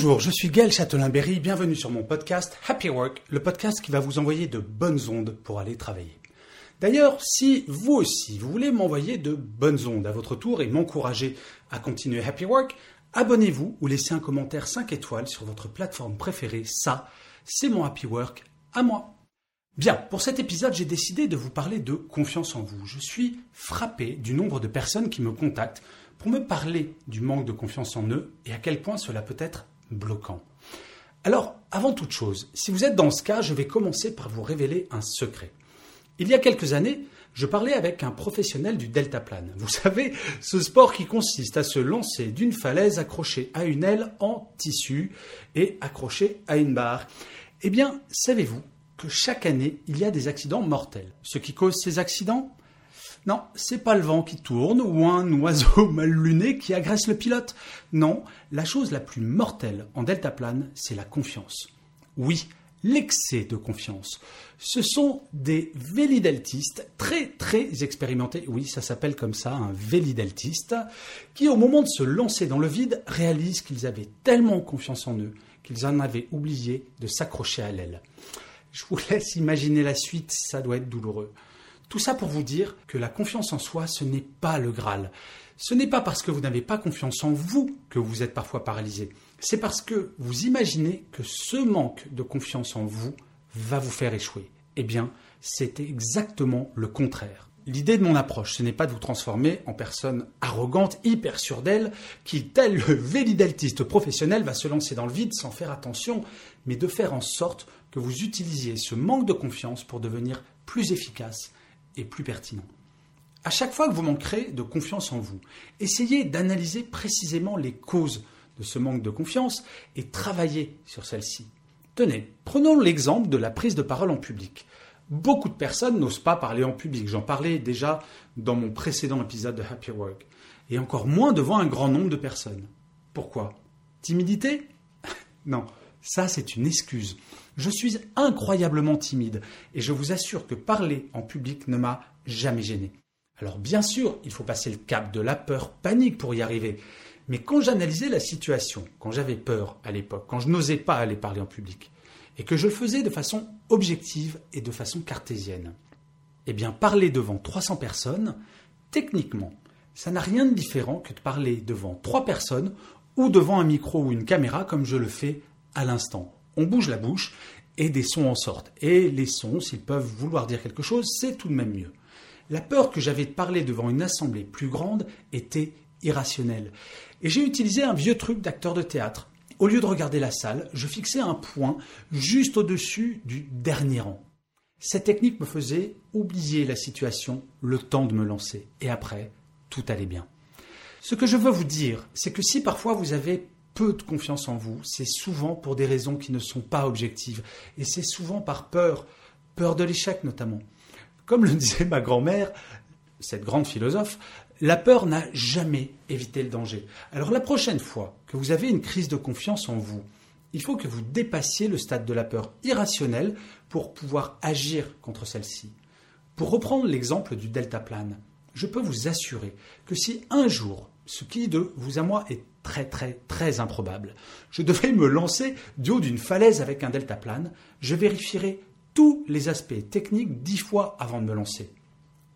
Bonjour, je suis Gaël Châtelain-Berry, bienvenue sur mon podcast Happy Work, le podcast qui va vous envoyer de bonnes ondes pour aller travailler. D'ailleurs, si vous aussi, vous voulez m'envoyer de bonnes ondes à votre tour et m'encourager à continuer Happy Work, abonnez-vous ou laissez un commentaire 5 étoiles sur votre plateforme préférée. Ça, c'est mon Happy Work à moi. Bien, pour cet épisode, j'ai décidé de vous parler de confiance en vous. Je suis frappé du nombre de personnes qui me contactent pour me parler du manque de confiance en eux et à quel point cela peut être bloquant. Alors, avant toute chose, si vous êtes dans ce cas, je vais commencer par vous révéler un secret. Il y a quelques années, je parlais avec un professionnel du deltaplane. Vous savez, ce sport qui consiste à se lancer d'une falaise accrochée à une aile en tissu et accrochée à une barre. Eh bien, savez-vous que chaque année, il y a des accidents mortels? Ce qui cause ces accidents? Non, c'est pas le vent qui tourne ou un oiseau mal luné qui agresse le pilote. Non, la chose la plus mortelle en deltaplane, c'est la confiance. Oui, l'excès de confiance. Ce sont des vélideltistes très très expérimentés, oui ça s'appelle comme ça, un vélideltiste, qui au moment de se lancer dans le vide réalisent qu'ils avaient tellement confiance en eux qu'ils en avaient oublié de s'accrocher à l'aile. Je vous laisse imaginer la suite, ça doit être douloureux. Tout ça pour vous dire que la confiance en soi, ce n'est pas le Graal. Ce n'est pas parce que vous n'avez pas confiance en vous que vous êtes parfois paralysé. C'est parce que vous imaginez que ce manque de confiance en vous va vous faire échouer. Eh bien, c'est exactement le contraire. L'idée de mon approche, ce n'est pas de vous transformer en personne arrogante, hyper sûre d'elle, qui, tel le vélideltiste professionnel, va se lancer dans le vide sans faire attention, mais de faire en sorte que vous utilisiez ce manque de confiance pour devenir plus efficace plus pertinent. À chaque fois que vous manquerez de confiance en vous, essayez d'analyser précisément les causes de ce manque de confiance et travailler sur celle-ci. Tenez, prenons l'exemple de la prise de parole en public. Beaucoup de personnes n'osent pas parler en public. J'en parlais déjà dans mon précédent épisode de Happy Work. Et encore moins devant un grand nombre de personnes. Pourquoi? Timidité? Non, ça c'est une excuse. Je suis incroyablement timide et je vous assure que parler en public ne m'a jamais gêné. Alors bien sûr, il faut passer le cap de la peur panique pour y arriver. Mais quand j'analysais la situation, quand j'avais peur à l'époque, quand je n'osais pas aller parler en public, et que je le faisais de façon objective et de façon cartésienne, eh bien parler devant 300 personnes, techniquement, ça n'a rien de différent que de parler devant trois personnes ou devant un micro ou une caméra comme je le fais à l'instant. On bouge la bouche et des sons en sortent. Et les sons, s'ils peuvent vouloir dire quelque chose, c'est tout de même mieux. La peur que j'avais de parler devant une assemblée plus grande était irrationnelle. Et j'ai utilisé un vieux truc d'acteur de théâtre. Au lieu de regarder la salle, je fixais un point juste au-dessus du dernier rang. Cette technique me faisait oublier la situation, le temps de me lancer. Et après, tout allait bien. Ce que je veux vous dire, c'est que si parfois vous avez peu de confiance en vous, c'est souvent pour des raisons qui ne sont pas objectives. Et c'est souvent par peur, peur de l'échec notamment. Comme le disait ma grand-mère, cette grande philosophe, la peur n'a jamais évité le danger. Alors la prochaine fois que vous avez une crise de confiance en vous, il faut que vous dépassiez le stade de la peur irrationnelle pour pouvoir agir contre celle-ci. Pour reprendre l'exemple du deltaplane, je peux vous assurer que si un jour, ce qui de vous à moi est très très très improbable, je devais me lancer du haut d'une falaise avec un deltaplane, je vérifierai tous les aspects techniques dix fois avant de me lancer.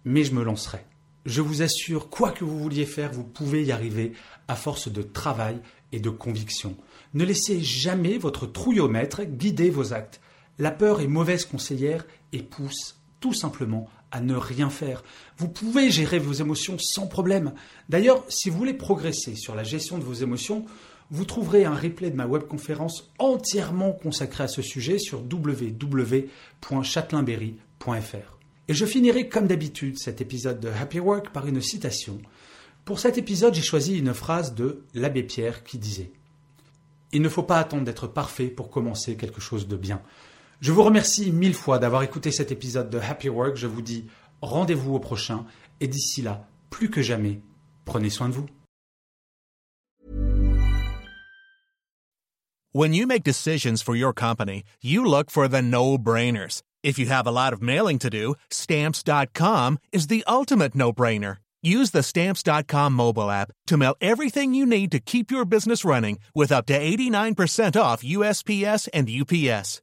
Mais je me lancerai. Je vous assure, quoi que vous vouliez faire, vous pouvez y arriver à force de travail et de conviction. Ne laissez jamais votre trouillomètre guider vos actes. La peur est mauvaise conseillère et pousse tout simplement à ne rien faire. Vous pouvez gérer vos émotions sans problème. D'ailleurs, si vous voulez progresser sur la gestion de vos émotions, vous trouverez un replay de ma webconférence entièrement consacrée à ce sujet sur www.châtelainberry.fr. Et je finirai comme d'habitude cet épisode de Happy Work par une citation. Pour cet épisode, j'ai choisi une phrase de l'abbé Pierre qui disait Il ne faut pas attendre d'être parfait pour commencer quelque chose de bien. Je vous remercie mille fois d'avoir écouté cet épisode de Happy Work. Je vous dis rendez-vous au prochain et d'ici là, plus que jamais, prenez soin de vous. When you make decisions for your company, you look for the no-brainers. If you have a lot of mailing to do, stamps.com is the ultimate no-brainer. Use the stamps.com mobile app to mail everything you need to keep your business running with up to 89% off USPS and UPS.